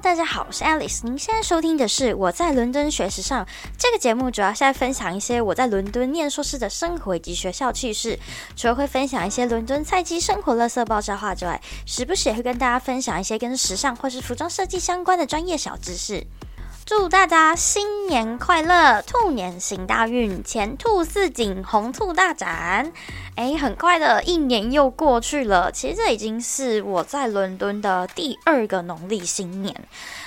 大家好，我是 Alice。您现在收听的是我在伦敦学时尚这个节目，主要是在分享一些我在伦敦念硕士的生活以及学校趣事。除了会分享一些伦敦菜鸡生活乐色爆炸话之外，时不时也会跟大家分享一些跟时尚或是服装设计相关的专业小知识。祝大家新年快乐，兔年行大运，前兔似锦，红兔大展。哎，很快的一年又过去了，其实这已经是我在伦敦的第二个农历新年。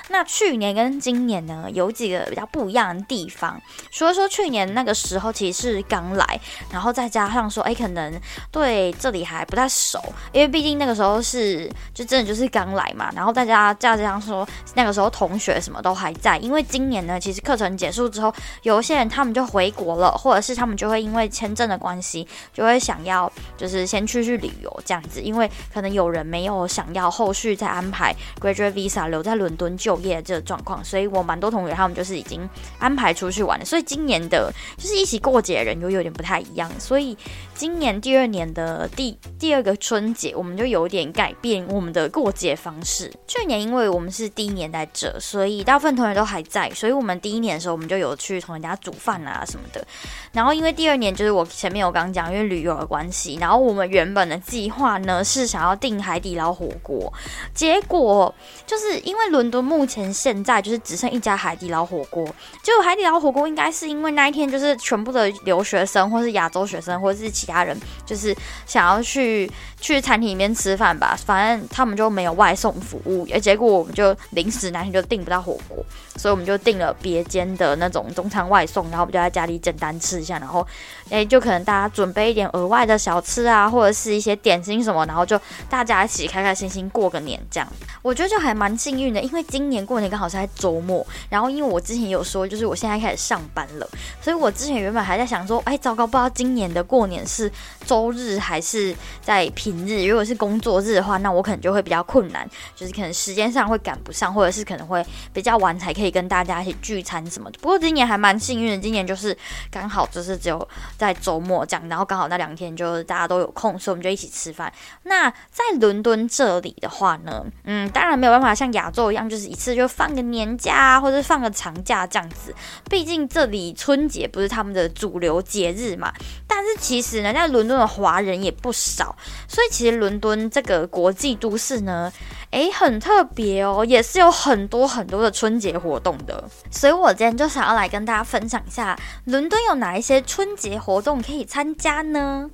那去年跟今年呢，有几个比较不一样的地方。除了说去年那个时候其实是刚来，然后再加上说，哎，可能对这里还不太熟，因为毕竟那个时候是就真的就是刚来嘛。然后大家再加上说，那个时候同学什么都还在。因为今年呢，其实课程结束之后，有一些人他们就回国了，或者是他们就会因为签证的关系，就会想要就是先去去旅游这样子。因为可能有人没有想要后续再安排 graduate visa 留在伦敦就。业这个状况，所以我蛮多同学他们就是已经安排出去玩了，所以今年的就是一起过节的人就有点不太一样，所以今年第二年的第第二个春节，我们就有点改变我们的过节方式。去年因为我们是第一年在这，所以大部分同学都还在，所以我们第一年的时候我们就有去同人家煮饭啊什么的。然后因为第二年就是我前面有刚讲，因为旅游的关系，然后我们原本的计划呢是想要订海底捞火锅，结果就是因为伦敦目前现在就是只剩一家海底捞火锅，就海底捞火锅应该是因为那一天就是全部的留学生或是亚洲学生或者是其他人，就是想要去去餐厅里面吃饭吧，反正他们就没有外送服务，而结果我们就临时那天就订不到火锅，所以我们就订了别间的那种中餐外送，然后我们就在家里简单吃一下，然后诶，就可能大家准备一点额外的小吃啊，或者是一些点心什么，然后就大家一起开开心心过个年这样，我觉得就还蛮幸运的，因为今年。年过年刚好是在周末，然后因为我之前有说，就是我现在开始上班了，所以我之前原本还在想说，哎，糟糕，不知道今年的过年是周日还是在平日。如果是工作日的话，那我可能就会比较困难，就是可能时间上会赶不上，或者是可能会比较晚才可以跟大家一起聚餐什么的。不过今年还蛮幸运的，今年就是刚好就是只有在周末这样，然后刚好那两天就是大家都有空，所以我们就一起吃饭。那在伦敦这里的话呢，嗯，当然没有办法像亚洲一样，就是一次。就放个年假或者放个长假这样子，毕竟这里春节不是他们的主流节日嘛。但是其实呢，在伦敦的华人也不少，所以其实伦敦这个国际都市呢，诶，很特别哦，也是有很多很多的春节活动的。所以我今天就想要来跟大家分享一下，伦敦有哪一些春节活动可以参加呢？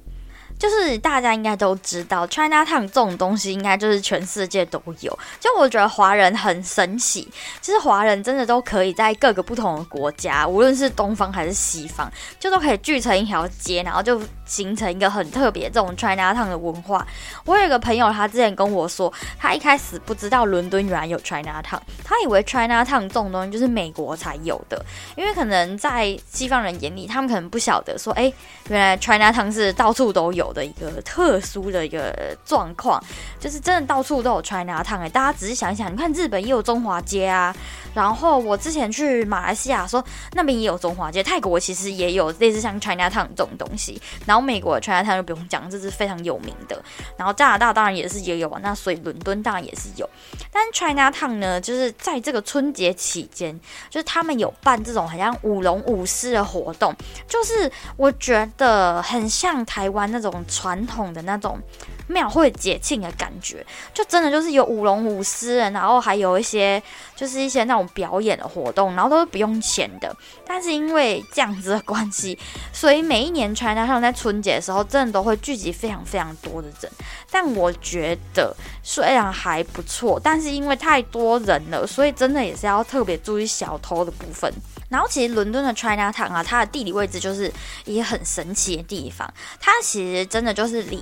就是大家应该都知道，China Town 这种东西应该就是全世界都有。就我觉得华人很神奇，其实华人真的都可以在各个不同的国家，无论是东方还是西方，就都可以聚成一条街，然后就形成一个很特别这种 China Town 的文化。我有一个朋友，他之前跟我说，他一开始不知道伦敦原来有 China Town，他以为 China Town 这种东西就是美国才有的，因为可能在西方人眼里，他们可能不晓得说，哎，原来 China Town 是到处都有。的一个特殊的一个状况，就是真的到处都有 China Town 哎，大家仔细想一想，你看日本也有中华街啊，然后我之前去马来西亚说那边也有中华街，泰国其实也有类似像 China Town 这种东西，然后美国 China Town 就不用讲，这是非常有名的，然后加拿大当然也是也有啊，那所以伦敦当然也是有，但 China Town 呢，就是在这个春节期间，就是他们有办这种好像舞龙舞狮的活动，就是我觉得很像台湾那种。传统的那种庙会节庆的感觉，就真的就是有舞龙舞狮，然后还有一些就是一些那种表演的活动，然后都是不用钱的。但是因为这样子的关系，所以每一年 China 他们在春节的时候，真的都会聚集非常非常多的人。但我觉得虽然还不错，但是因为太多人了，所以真的也是要特别注意小偷的部分。然后其实伦敦的 China Town 啊，它的地理位置就是一个很神奇的地方。它其实真的就是离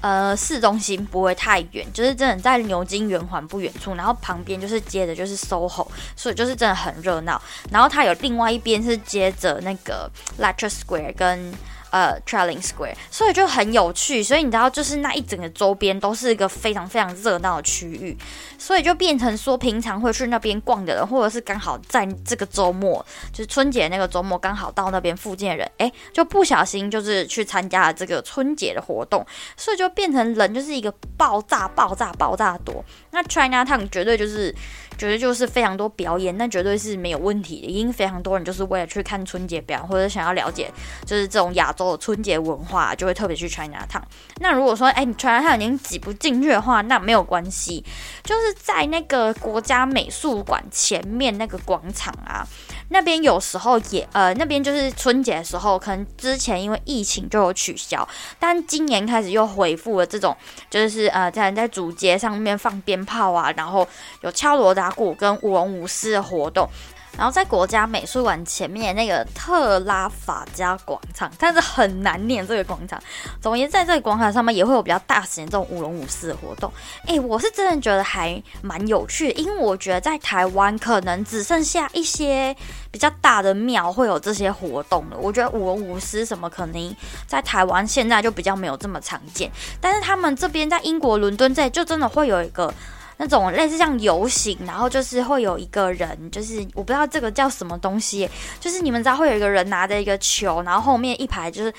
呃市中心不会太远，就是真的在牛津圆环不远处。然后旁边就是接着就是 SOHO，所以就是真的很热闹。然后它有另外一边是接着那个 Leicester Square 跟。呃，Trailing Square，所以就很有趣，所以你知道，就是那一整个周边都是一个非常非常热闹的区域，所以就变成说，平常会去那边逛的人，或者是刚好在这个周末，就是春节那个周末，刚好到那边附近的人，哎，就不小心就是去参加了这个春节的活动，所以就变成人就是一个爆炸、爆炸、爆炸多。那 China Town 绝对就是觉得就是非常多表演，那绝对是没有问题的。已经非常多人就是为了去看春节表演，或者想要了解就是这种亚洲的春节文化，就会特别去 China Town。那如果说哎，你 China Town 已经挤不进去的话，那没有关系，就是在那个国家美术馆前面那个广场啊。那边有时候也呃，那边就是春节的时候，可能之前因为疫情就有取消，但今年开始又恢复了这种，就是呃，在在主街上面放鞭炮啊，然后有敲锣打鼓跟舞龙舞狮的活动。然后在国家美术馆前面那个特拉法加广场，但是很难念这个广场。总言之，在这个广场上面也会有比较大型的这种舞龙舞狮的活动。哎，我是真的觉得还蛮有趣，因为我觉得在台湾可能只剩下一些比较大的庙会有这些活动了。我觉得舞龙舞狮什么可能在台湾现在就比较没有这么常见，但是他们这边在英国伦敦这就真的会有一个。那种类似像游行，然后就是会有一个人，就是我不知道这个叫什么东西，就是你们知道会有一个人拿着一个球，然后后面一排就是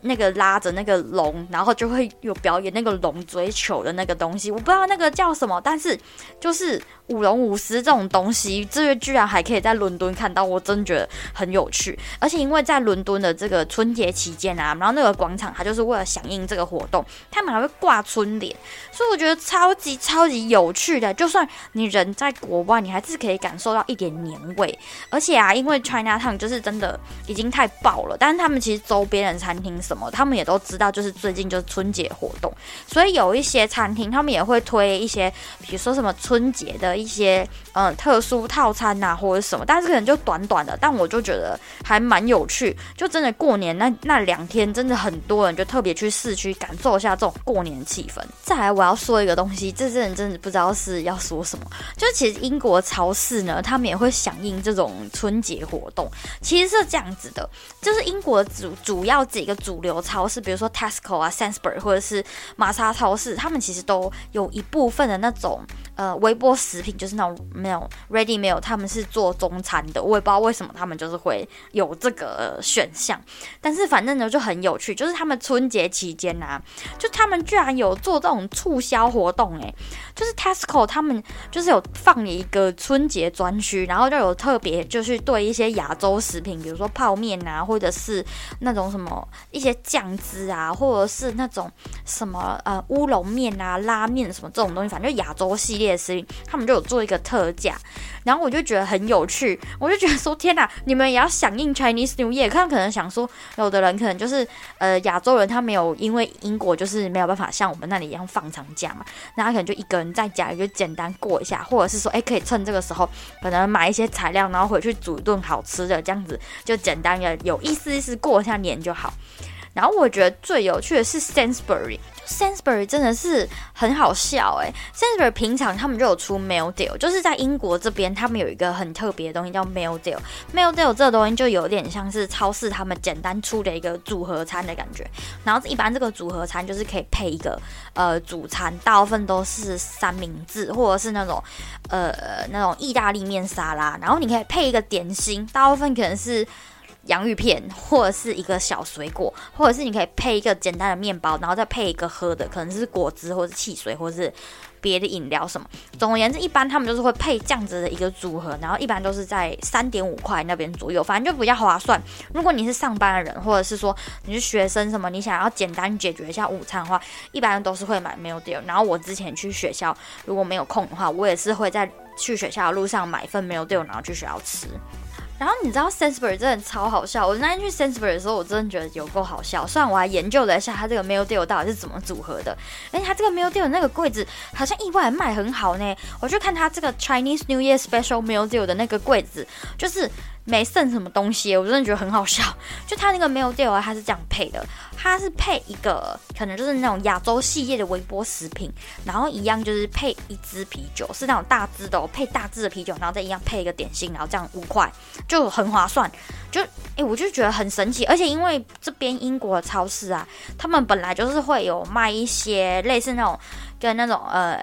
那个拉着那个龙，然后就会有表演那个龙追球的那个东西，我不知道那个叫什么，但是就是。舞龙舞狮这种东西，这个居然还可以在伦敦看到，我真觉得很有趣。而且因为在伦敦的这个春节期间啊，然后那个广场它就是为了响应这个活动，他们还会挂春联，所以我觉得超级超级有趣的。就算你人在国外，你还是可以感受到一点年味。而且啊，因为 China Town 就是真的已经太爆了，但是他们其实周边的餐厅什么，他们也都知道，就是最近就是春节活动，所以有一些餐厅他们也会推一些，比如说什么春节的。一些嗯特殊套餐呐，或者什么，但是可能就短短的，但我就觉得还蛮有趣。就真的过年那那两天，真的很多人就特别去市区感受一下这种过年气氛。再来，我要说一个东西，这真的真的不知道是要说什么。就其实英国超市呢，他们也会响应这种春节活动。其实是这样子的，就是英国主主要几个主流超市，比如说 Tesco 啊、Sainsbury 或者是玛莎超市，他们其实都有一部分的那种。呃，微波食品就是那种没有 ready meal，他们是做中餐的，我也不知道为什么他们就是会有这个选项。但是反正呢就很有趣，就是他们春节期间啊，就他们居然有做这种促销活动，诶，就是 Tesco 他们就是有放一个春节专区，然后就有特别就是对一些亚洲食品，比如说泡面啊，或者是那种什么一些酱汁啊，或者是那种什么呃乌龙面啊、拉面什么这种东西，反正就亚洲系列。食品，他们就有做一个特价，然后我就觉得很有趣，我就觉得说天哪，你们也要响应 Chinese New Year？看可能想说，有的人可能就是呃亚洲人，他没有因为英国就是没有办法像我们那里一样放长假嘛，那他可能就一个人在家里就简单过一下，或者是说，哎，可以趁这个时候可能买一些材料，然后回去煮一顿好吃的，这样子就简单的有意思意思过一下年就好。然后我觉得最有趣的是 Sainsbury，Sainsbury 真的是很好笑诶 Sainsbury 平常他们就有出 Meal Deal，就是在英国这边他们有一个很特别的东西叫 Meal Deal。Meal Deal 这个东西就有点像是超市他们简单出的一个组合餐的感觉。然后一般这个组合餐就是可以配一个呃主餐，大部分都是三明治或者是那种呃那种意大利面沙拉，然后你可以配一个点心，大部分可能是。洋芋片，或者是一个小水果，或者是你可以配一个简单的面包，然后再配一个喝的，可能是果汁，或者是汽水，或者是别的饮料什么。总而言之，一般他们就是会配这样子的一个组合，然后一般都是在三点五块那边左右，反正就比较划算。如果你是上班的人，或者是说你是学生什么，你想要简单解决一下午餐的话，一般都是会买 meal deal。然后我之前去学校，如果没有空的话，我也是会在去学校的路上买一份 meal deal，然后去学校吃。然后你知道 Sainsbury 真的超好笑，我那天去 Sensbury 的时候，我真的觉得有够好笑。虽然我还研究了一下它这个 mail deal 到底是怎么组合的，而且它这个 mail deal 那个柜子好像意外卖很好呢。我就看它这个 Chinese New Year Special mail deal 的那个柜子，就是。没剩什么东西，我真的觉得很好笑。就它那个没有掉啊，它是这样配的，它是配一个可能就是那种亚洲系列的微波食品，然后一样就是配一支啤酒，是那种大支的，配大支的啤酒，然后再一样配一个点心，然后这样五块就很划算。就哎，我就觉得很神奇，而且因为这边英国的超市啊，他们本来就是会有卖一些类似那种。跟那种呃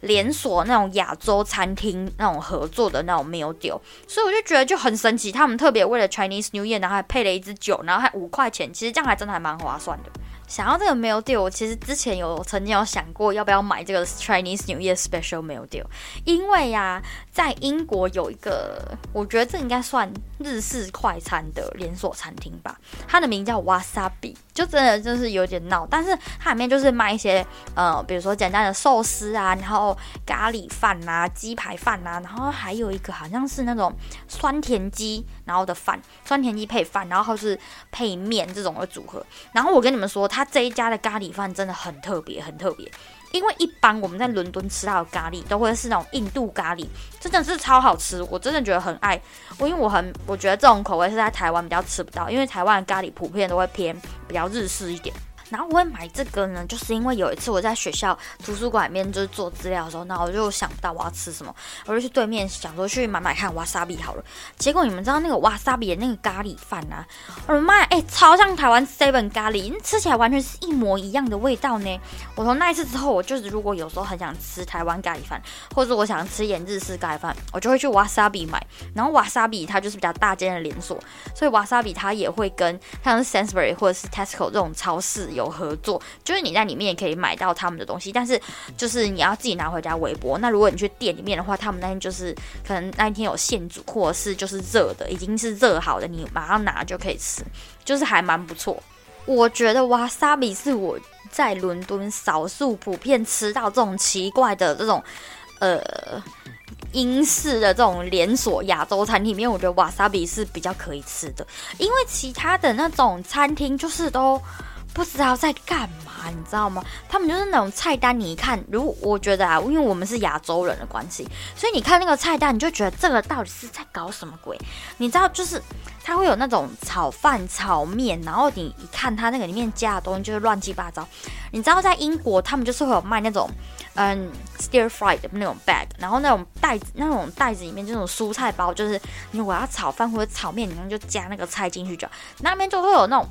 连锁那种亚洲餐厅那种合作的那种 meal deal，所以我就觉得就很神奇，他们特别为了 Chinese New Year，然后还配了一支酒，然后还五块钱，其实这样还真的还蛮划算的。想要这个 meal deal，我其实之前有曾经有想过要不要买这个 Chinese New Year Special meal deal，因为呀，在英国有一个，我觉得这应该算日式快餐的连锁餐厅吧，它的名叫 Wasabi，就真的就是有点闹，但是它里面就是卖一些呃，比如说简单的寿司啊，然后咖喱饭啊、鸡排饭啊，然后还有一个好像是那种酸甜鸡，然后的饭，酸甜鸡配饭，然后是配面这种的组合，然后我跟你们说，它。他这一家的咖喱饭真的很特别，很特别。因为一般我们在伦敦吃到的咖喱都会是那种印度咖喱，真的是超好吃，我真的觉得很爱。我因为我很，我觉得这种口味是在台湾比较吃不到，因为台湾的咖喱普遍都会偏比较日式一点。然后我会买这个呢，就是因为有一次我在学校图书馆里面就是做资料的时候，那我就想不到我要吃什么，我就去对面想说去买买看瓦萨比好了。结果你们知道那个瓦萨比的那个咖喱饭啊，我的妈呀，哎，超像台湾 seven 咖喱，吃起来完全是一模一样的味道呢。我从那一次之后，我就是如果有时候很想吃台湾咖喱饭，或者我想吃一点日式咖喱饭，我就会去瓦萨比买。然后瓦萨比它就是比较大间的连锁，所以瓦萨比它也会跟像是 Sainsbury 或者是 Tesco 这种超市有。有合作，就是你在里面也可以买到他们的东西，但是就是你要自己拿回家微波。那如果你去店里面的话，他们那天就是可能那一天有现煮，或者是就是热的，已经是热好的，你马上拿就可以吃，就是还蛮不错。我觉得瓦萨比是我在伦敦少数普遍吃到这种奇怪的这种呃英式的这种连锁亚洲餐厅里面，我觉得瓦萨比是比较可以吃的，因为其他的那种餐厅就是都。不知道在干嘛，你知道吗？他们就是那种菜单，你一看，如我觉得啊，因为我们是亚洲人的关系，所以你看那个菜单，你就觉得这个到底是在搞什么鬼？你知道，就是它会有那种炒饭、炒面，然后你一看它那个里面加的东西就是乱七八糟。你知道，在英国他们就是会有卖那种嗯 stir fried 的那种 bag，然后那种袋子，那种袋子里面这种蔬菜包，就是你我要炒饭或者炒面，你们就加那个菜进去就，那边就会有那种。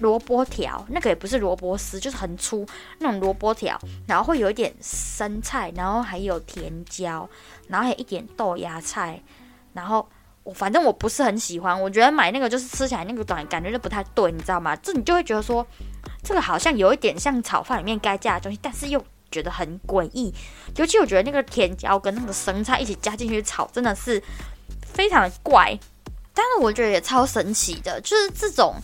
萝卜条，那个也不是萝卜丝，就是很粗那种萝卜条，然后会有一点生菜，然后还有甜椒，然后还有一点豆芽菜，然后我反正我不是很喜欢，我觉得买那个就是吃起来那个感感觉就不太对，你知道吗？这你就会觉得说，这个好像有一点像炒饭里面该加的东西，但是又觉得很诡异，尤其我觉得那个甜椒跟那个生菜一起加进去炒，真的是非常的怪，但是我觉得也超神奇的，就是这种。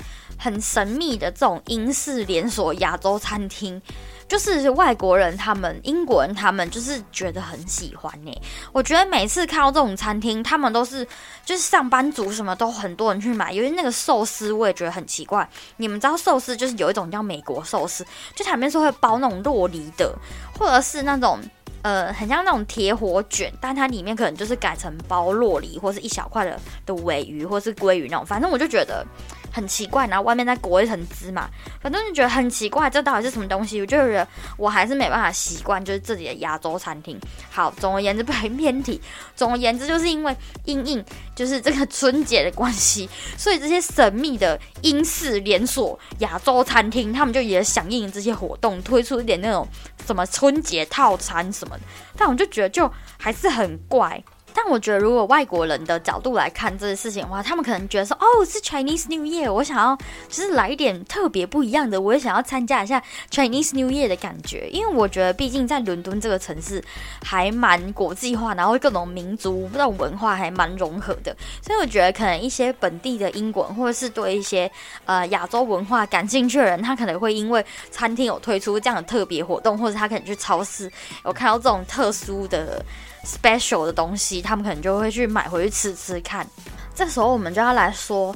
很神秘的这种英式连锁亚洲餐厅，就是外国人他们、英国人他们就是觉得很喜欢呢。我觉得每次看到这种餐厅，他们都是就是上班族什么都很多人去买。因为那个寿司我也觉得很奇怪。你们知道寿司就是有一种叫美国寿司，就它里面是会包那种洛梨的，或者是那种呃很像那种铁火卷，但它里面可能就是改成包洛梨或是一小块的的尾鱼或是鲑鱼那种。反正我就觉得。很奇怪，然后外面再裹一层芝麻，反正就觉得很奇怪，这到底是什么东西？我就觉得我还是没办法习惯，就是自己的亚洲餐厅。好，总而言之不偏题，总而言之就是因为阴应就是这个春节的关系，所以这些神秘的英式连锁亚洲餐厅，他们就也响应这些活动，推出一点那种什么春节套餐什么的。但我就觉得就还是很怪。但我觉得，如果外国人的角度来看这件事情的话，他们可能觉得说，哦，是 Chinese New Year，我想要就是来一点特别不一样的，我也想要参加一下 Chinese New Year 的感觉。因为我觉得，毕竟在伦敦这个城市还蛮国际化，然后各种民族那种文化还蛮融合的，所以我觉得可能一些本地的英国人，或者是对一些呃亚洲文化感兴趣的人，他可能会因为餐厅有推出这样的特别活动，或者他可能去超市有看到这种特殊的。Special 的东西，他们可能就会去买回去吃吃看。这时候我们就要来说，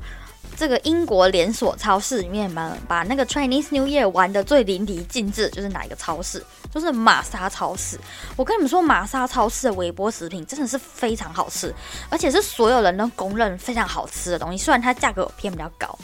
这个英国连锁超市里面嘛，把那个 Chinese New Year 玩的最淋漓尽致，就是哪一个超市？就是玛莎超市。我跟你们说，玛莎超市的微波食品真的是非常好吃，而且是所有人都公认非常好吃的东西。虽然它价格偏比较高。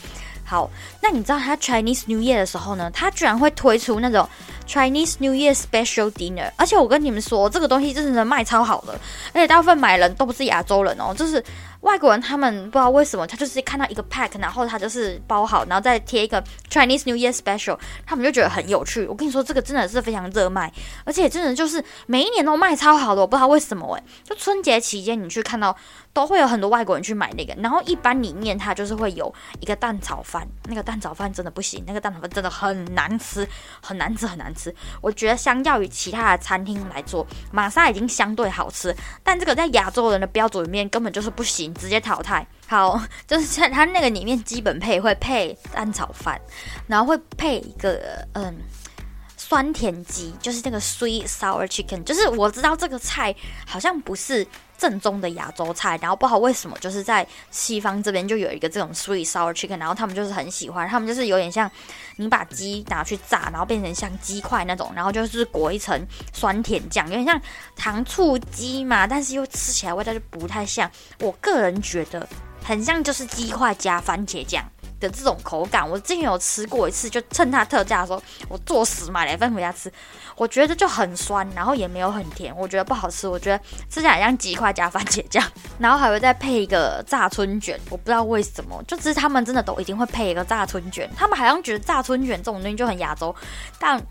好，那你知道它 Chinese New Year 的时候呢，它居然会推出那种。Chinese New Year Special Dinner，而且我跟你们说，这个东西真的卖超好的，而且大部分买人都不是亚洲人哦，就是。外国人他们不知道为什么，他就是看到一个 pack，然后他就是包好，然后再贴一个 Chinese New Year Special，他们就觉得很有趣。我跟你说，这个真的是非常热卖，而且真的就是每一年都卖超好的，我不知道为什么诶，就春节期间你去看到。都会有很多外国人去买那个，然后一般里面它就是会有一个蛋炒饭，那个蛋炒饭真的不行，那个蛋炒饭真的很难吃，很难吃，很难吃。我觉得相较于其他的餐厅来做，玛莎已经相对好吃，但这个在亚洲人的标准里面根本就是不行，直接淘汰。好，就是在它那个里面基本配会配蛋炒饭，然后会配一个嗯酸甜鸡，就是那个 sweet sour chicken，就是我知道这个菜好像不是。正宗的亚洲菜，然后不好为什么就是在西方这边就有一个这种 sweet sour chicken，然后他们就是很喜欢，他们就是有点像你把鸡拿去炸，然后变成像鸡块那种，然后就是裹一层酸甜酱，有点像糖醋鸡嘛，但是又吃起来味道就不太像。我个人觉得很像就是鸡块加番茄酱。的这种口感，我之前有吃过一次，就趁它特价的时候，我作死买了一份回家吃。我觉得就很酸，然后也没有很甜，我觉得不好吃。我觉得吃起来像鸡块加番茄酱，然后还会再配一个炸春卷。我不知道为什么，就是他们真的都一定会配一个炸春卷。他们好像觉得炸春卷这种东西就很亚洲，但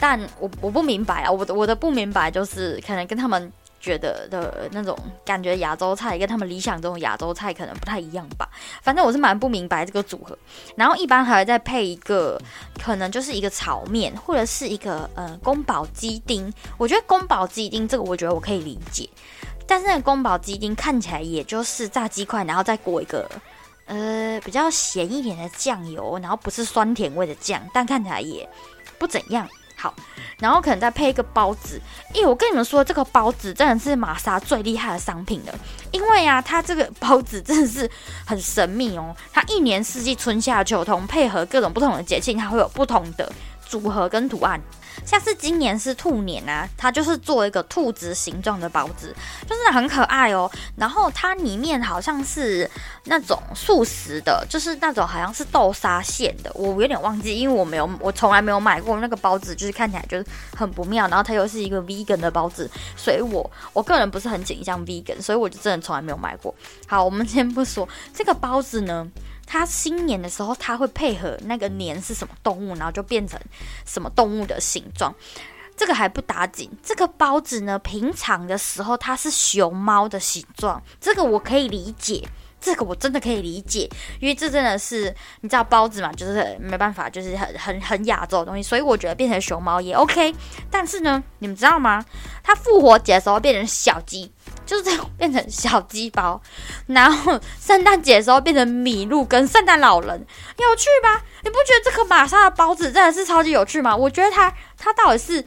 但我我不明白啊，我的我的不明白就是可能跟他们。觉得的那种感觉，亚洲菜跟他们理想中的亚洲菜可能不太一样吧。反正我是蛮不明白这个组合。然后一般还会再配一个，可能就是一个炒面，或者是一个呃宫保鸡丁。我觉得宫保鸡丁这个，我觉得我可以理解。但是那个宫保鸡丁看起来也就是炸鸡块，然后再裹一个呃比较咸一点的酱油，然后不是酸甜味的酱，但看起来也不怎样。好，然后可能再配一个包子。咦，我跟你们说，这个包子真的是玛莎最厉害的商品了，因为啊，它这个包子真的是很神秘哦。它一年四季春夏秋冬，配合各种不同的节庆，它会有不同的组合跟图案。像是今年是兔年啊，它就是做一个兔子形状的包子，就是很可爱哦。然后它里面好像是那种素食的，就是那种好像是豆沙馅的，我有点忘记，因为我没有，我从来没有买过那个包子，就是看起来就是很不妙。然后它又是一个 vegan 的包子，所以我我个人不是很倾向 vegan，所以我就真的从来没有买过。好，我们先不说这个包子呢。它新年的时候，它会配合那个年是什么动物，然后就变成什么动物的形状。这个还不打紧，这个包子呢，平常的时候它是熊猫的形状，这个我可以理解，这个我真的可以理解，因为这真的是你知道包子嘛，就是没办法，就是很很很亚洲的东西，所以我觉得变成熊猫也 OK。但是呢，你们知道吗？它复活节的时候变成小鸡。就是这样变成小鸡包，然后圣诞节的时候变成麋鹿跟圣诞老人，有趣吧？你不觉得这个玛莎的包子真的是超级有趣吗？我觉得它它到底是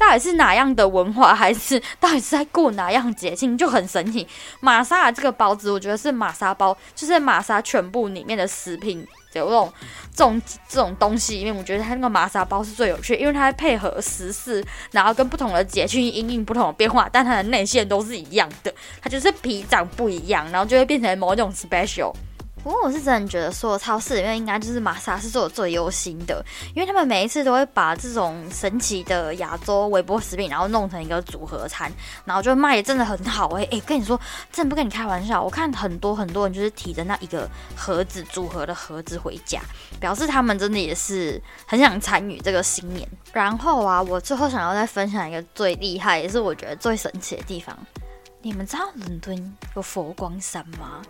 到底是哪样的文化，还是 到底是在过哪样节庆，就很神奇。玛莎的这个包子，我觉得是玛莎包，就是玛莎全部里面的食品。有这种这种这种东西里面，我觉得它那个玛莎包是最有趣，因为它配合时事，然后跟不同的节庆应应不同的变化，但它的内馅都是一样的，它就是皮长不一样，然后就会变成某种 special。不过我是真的觉得，所有超市里面应该就是玛莎是做的最优心的，因为他们每一次都会把这种神奇的亚洲微波食品，然后弄成一个组合餐，然后就卖的真的很好哎哎，跟你说，真的不跟你开玩笑，我看很多很多人就是提着那一个盒子组合的盒子回家，表示他们真的也是很想参与这个新年。然后啊，我最后想要再分享一个最厉害，也是我觉得最神奇的地方，你们知道伦敦有佛光山吗？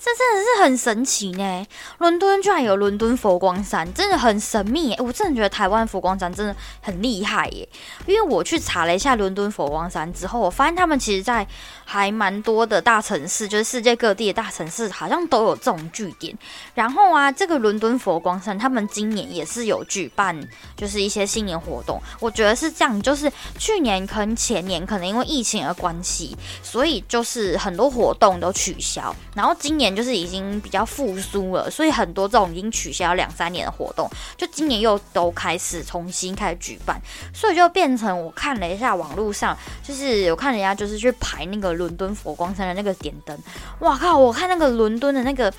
这真的是很神奇呢！伦敦居然有伦敦佛光山，真的很神秘。我真的觉得台湾佛光山真的很厉害耶！因为我去查了一下伦敦佛光山之后，我发现他们其实在还蛮多的大城市，就是世界各地的大城市，好像都有这种据点。然后啊，这个伦敦佛光山，他们今年也是有举办，就是一些新年活动。我觉得是这样，就是去年跟前年可能因为疫情的关系，所以就是很多活动都取消。然后今年。就是已经比较复苏了，所以很多这种已经取消两三年的活动，就今年又都开始重新开始举办，所以就变成我看了一下网络上，就是我看人家就是去排那个伦敦佛光山的那个点灯，哇靠！我看那个伦敦的那个。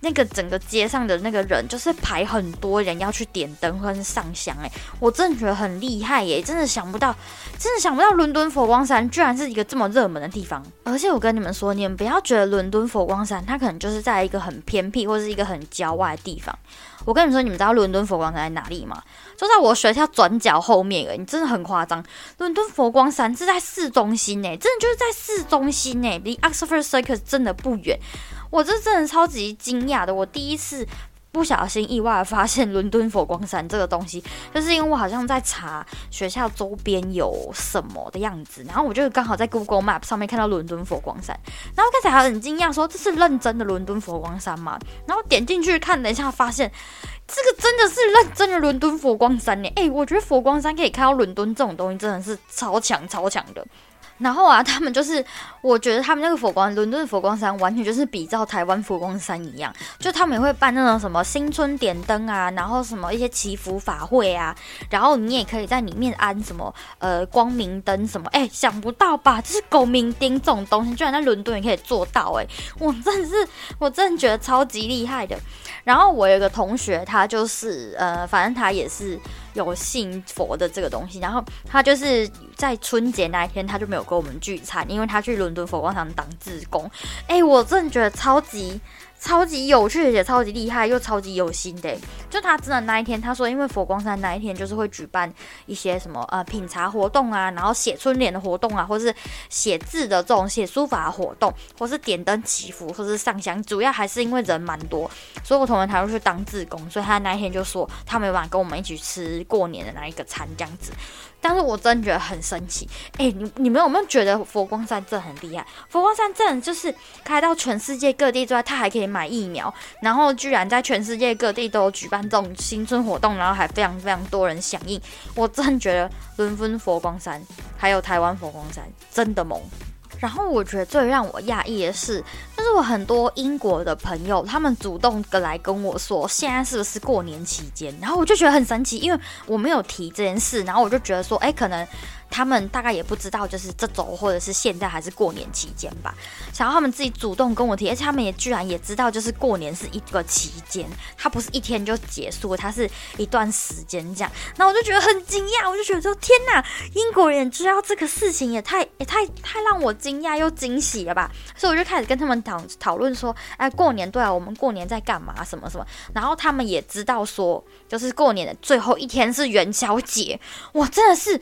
那个整个街上的那个人就是排很多人要去点灯跟上香，哎，我真的觉得很厉害耶！真的想不到，真的想不到伦敦佛光山居然是一个这么热门的地方。而且我跟你们说，你们不要觉得伦敦佛光山它可能就是在一个很偏僻或者是一个很郊外的地方。我跟你们说，你们知道伦敦佛光山在哪里吗？就在我学校转角后面诶，你真的很夸张。伦敦佛光山是在市中心呢，真的就是在市中心呢，离 Oxford Circus 真的不远。我这真的超级惊讶的，我第一次不小心意外发现伦敦佛光山这个东西，就是因为我好像在查学校周边有什么的样子，然后我就刚好在 Google Map 上面看到伦敦佛光山，然后刚才还很惊讶说这是认真的伦敦佛光山吗？然后点进去看了一下，发现这个真的是认真的伦敦佛光山呢。诶，我觉得佛光山可以看到伦敦这种东西，真的是超强超强的。然后啊，他们就是，我觉得他们那个佛光，伦敦佛光山完全就是比照台湾佛光山一样，就他们也会办那种什么新春点灯啊，然后什么一些祈福法会啊，然后你也可以在里面安什么呃光明灯什么，哎，想不到吧？这是狗鸣钉这种东西，居然在伦敦也可以做到，哎，我真的是，我真的觉得超级厉害的。然后我有个同学，他就是呃，反正他也是。有信佛的这个东西，然后他就是在春节那一天，他就没有跟我们聚餐，因为他去伦敦佛光堂当志工。哎，我真的觉得超级。超级有趣，也超级厉害，又超级有心的。就他真的那一天，他说，因为佛光山那一天就是会举办一些什么呃品茶活动啊，然后写春联的活动啊，或是写字的这种写书法活动，或是点灯祈福，或是上香。主要还是因为人蛮多，所以我同学他就去当志工，所以他那一天就说他没办法跟我们一起吃过年的那一个餐这样子。但是我真觉得很神奇，哎，你你们有没有觉得佛光山镇很厉害？佛光山镇就是开到全世界各地之外，它还可以买疫苗，然后居然在全世界各地都有举办这种新春活动，然后还非常非常多人响应。我真觉得伦敦佛光山还有台湾佛光山真的猛。然后我觉得最让我讶异的是，就是我很多英国的朋友，他们主动的来跟我说，现在是不是过年期间？然后我就觉得很神奇，因为我没有提这件事，然后我就觉得说，哎，可能。他们大概也不知道，就是这周或者是现在还是过年期间吧。想要他们自己主动跟我提，而且他们也居然也知道，就是过年是一个期间，它不是一天就结束，它是一段时间这样。那我就觉得很惊讶，我就觉得说天哪，英国人知道这个事情也太也太太让我惊讶又惊喜了吧。所以我就开始跟他们讨讨论说，哎，过年对啊，我们过年在干嘛？什么什么？然后他们也知道说，就是过年的最后一天是元宵节。哇，真的是。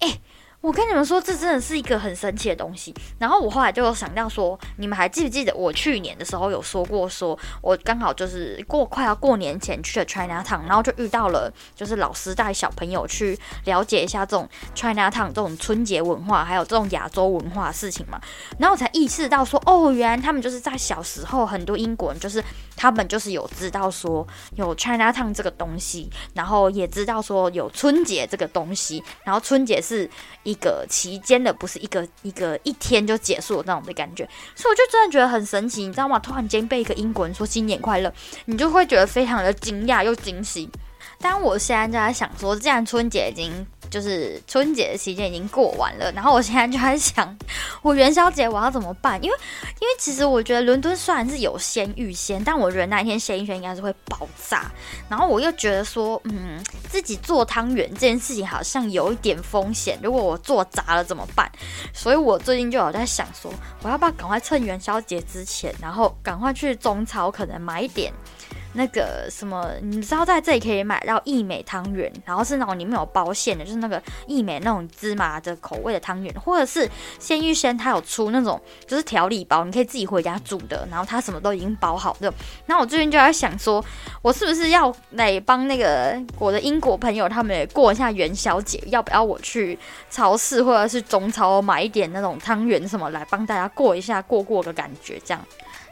哎，我跟你们说，这真的是一个很神奇的东西。然后我后来就想到说，你们还记不记得我去年的时候有说过，说我刚好就是过快要过年前去了 China Town，然后就遇到了就是老师带小朋友去了解一下这种 China Town 这种春节文化，还有这种亚洲文化的事情嘛。然后我才意识到说，哦，原来他们就是在小时候很多英国人就是。他们就是有知道说有 China Town 这个东西，然后也知道说有春节这个东西，然后春节是一个期间的，不是一个一个一天就结束的那种的感觉，所以我就真的觉得很神奇，你知道吗？突然间被一个英国人说新年快乐，你就会觉得非常的惊讶又惊喜。但我现在就在想说，既然春节已经就是春节的期间已经过完了，然后我现在就在想，我元宵节我要怎么办？因为因为其实我觉得伦敦虽然是有鲜芋仙，但我觉得那一天鲜芋仙应该是会爆炸。然后我又觉得说，嗯，自己做汤圆这件事情好像有一点风险，如果我做砸了怎么办？所以我最近就有在想说，我要不要赶快趁元宵节之前，然后赶快去中超可能买一点。那个什么，你知道在这里可以买到益美汤圆，然后是那种里面有包馅的，就是那个益美那种芝麻的口味的汤圆，或者是鲜芋仙，它有出那种就是调理包，你可以自己回家煮的，然后它什么都已经包好的。那我最近就在想说，我是不是要来帮那个我的英国朋友他们也过一下元宵节？要不要我去超市或者是中超买一点那种汤圆什么来帮大家过一下过过的感觉？这样。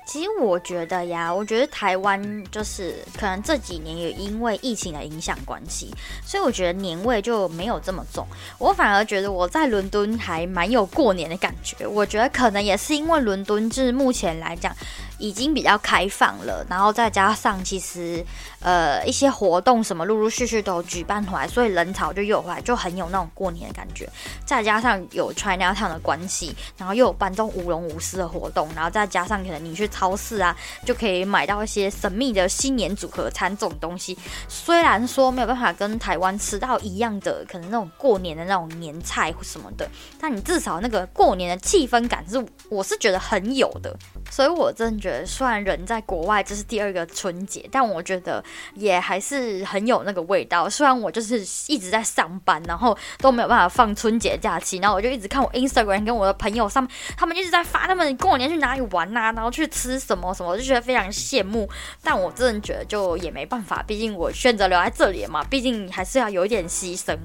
其实我觉得呀，我觉得台湾就是可能这几年也因为疫情的影响关系，所以我觉得年味就没有这么重。我反而觉得我在伦敦还蛮有过年的感觉。我觉得可能也是因为伦敦至目前来讲。已经比较开放了，然后再加上其实呃一些活动什么陆陆续续都举办回来，所以人潮就又回来，就很有那种过年的感觉。再加上有 China Town 的关系，然后又有办这种舞龙舞狮的活动，然后再加上可能你去超市啊，就可以买到一些神秘的新年组合餐这种东西。虽然说没有办法跟台湾吃到一样的，可能那种过年的那种年菜或什么的，但你至少那个过年的气氛感是，我是觉得很有的。所以我真的觉得，虽然人在国外这是第二个春节，但我觉得也还是很有那个味道。虽然我就是一直在上班，然后都没有办法放春节假期，然后我就一直看我 Instagram 跟我的朋友上，他们一直在发他们过年去哪里玩呐，然后去吃什么什么，我就觉得非常羡慕。但我真的觉得就也没办法，毕竟我选择留在这里嘛，毕竟还是要有一点牺牲。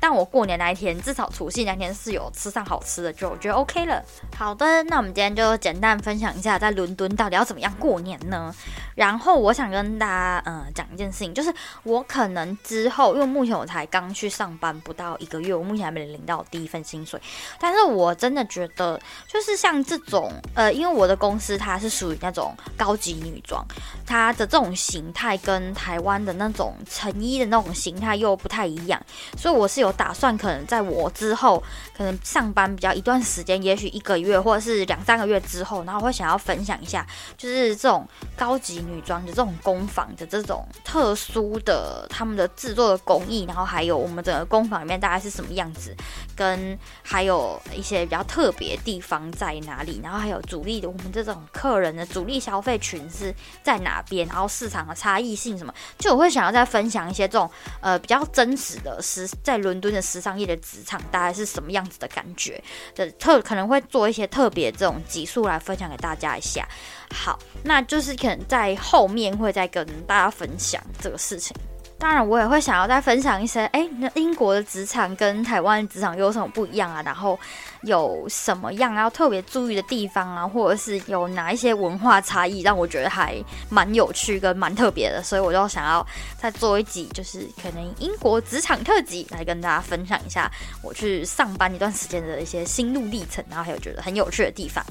但我过年那一天，至少除夕那天是有吃上好吃的，就我觉得 OK 了。好的，那我们今天就简单分享一下在伦敦到底要怎么样过年呢？然后我想跟大家呃讲一件事情，就是我可能之后，因为目前我才刚去上班不到一个月，我目前还没领到第一份薪水，但是我真的觉得，就是像这种呃，因为我的公司它是属于那种高级女装，它的这种形态跟台湾的那种成衣的那种形态又不太一样，所以我是有我打算，可能在我之后可能上班比较一段时间，也许一个月或者是两三个月之后，然后会想要分享一下，就是这种高级。女装的这种工坊的这种特殊的他们的制作的工艺，然后还有我们整个工坊里面大概是什么样子，跟还有一些比较特别地方在哪里，然后还有主力的我们这种客人的主力消费群是在哪边，然后市场的差异性什么，就我会想要再分享一些这种呃比较真实的实在伦敦的时尚业的职场大概是什么样子的感觉的特可能会做一些特别这种集数来分享给大家一下。好，那就是可能在后面会再跟大家分享这个事情。当然，我也会想要再分享一些，哎，那英国的职场跟台湾职场有什么不一样啊？然后有什么样要特别注意的地方啊？或者是有哪一些文化差异让我觉得还蛮有趣跟蛮特别的？所以我就想要再做一集，就是可能英国职场特辑，来跟大家分享一下我去上班一段时间的一些心路历程，然后还有觉得很有趣的地方。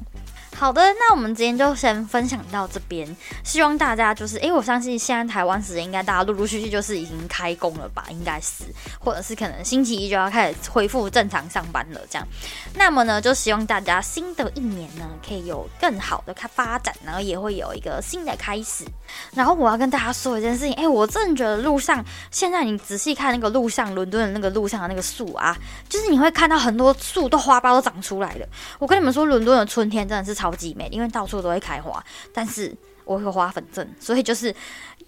好的，那我们今天就先分享到这边。希望大家就是，因为我相信现在台湾时间应该大家陆陆续续就是已经开工了吧，应该是，或者是可能星期一就要开始恢复正常上班了这样。那么呢，就希望大家新的一年呢可以有更好的开发展，然后也会有一个新的开始。然后我要跟大家说一件事情，哎，我真的觉得路上现在你仔细看那个路上伦敦的那个路上的那个树啊，就是你会看到很多树都花苞都长出来了。我跟你们说，伦敦的春天真的是超。超级美，因为到处都会开花，但是我有花粉症，所以就是。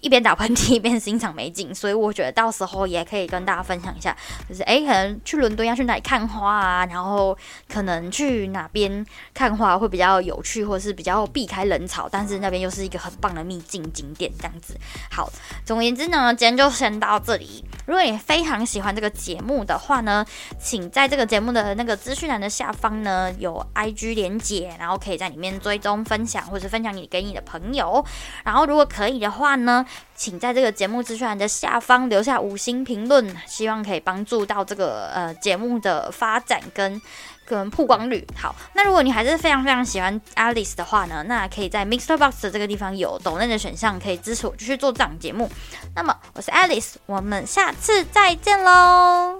一边打喷嚏一边欣赏美景，所以我觉得到时候也可以跟大家分享一下，就是诶，可能去伦敦要去哪里看花啊，然后可能去哪边看花会比较有趣，或者是比较避开人潮，但是那边又是一个很棒的秘境景点这样子。好，总而言之呢，今天就先到这里。如果你非常喜欢这个节目的话呢，请在这个节目的那个资讯栏的下方呢有 IG 连接，然后可以在里面追踪分享，或者分享你给你的朋友。哦然后如果可以的话呢。请在这个节目资讯栏的下方留下五星评论，希望可以帮助到这个呃节目的发展跟跟曝光率。好，那如果你还是非常非常喜欢 Alice 的话呢，那可以在 Mixer Box 的这个地方有抖内的选项，可以支持我继续做这档节目。那么我是 Alice，我们下次再见喽。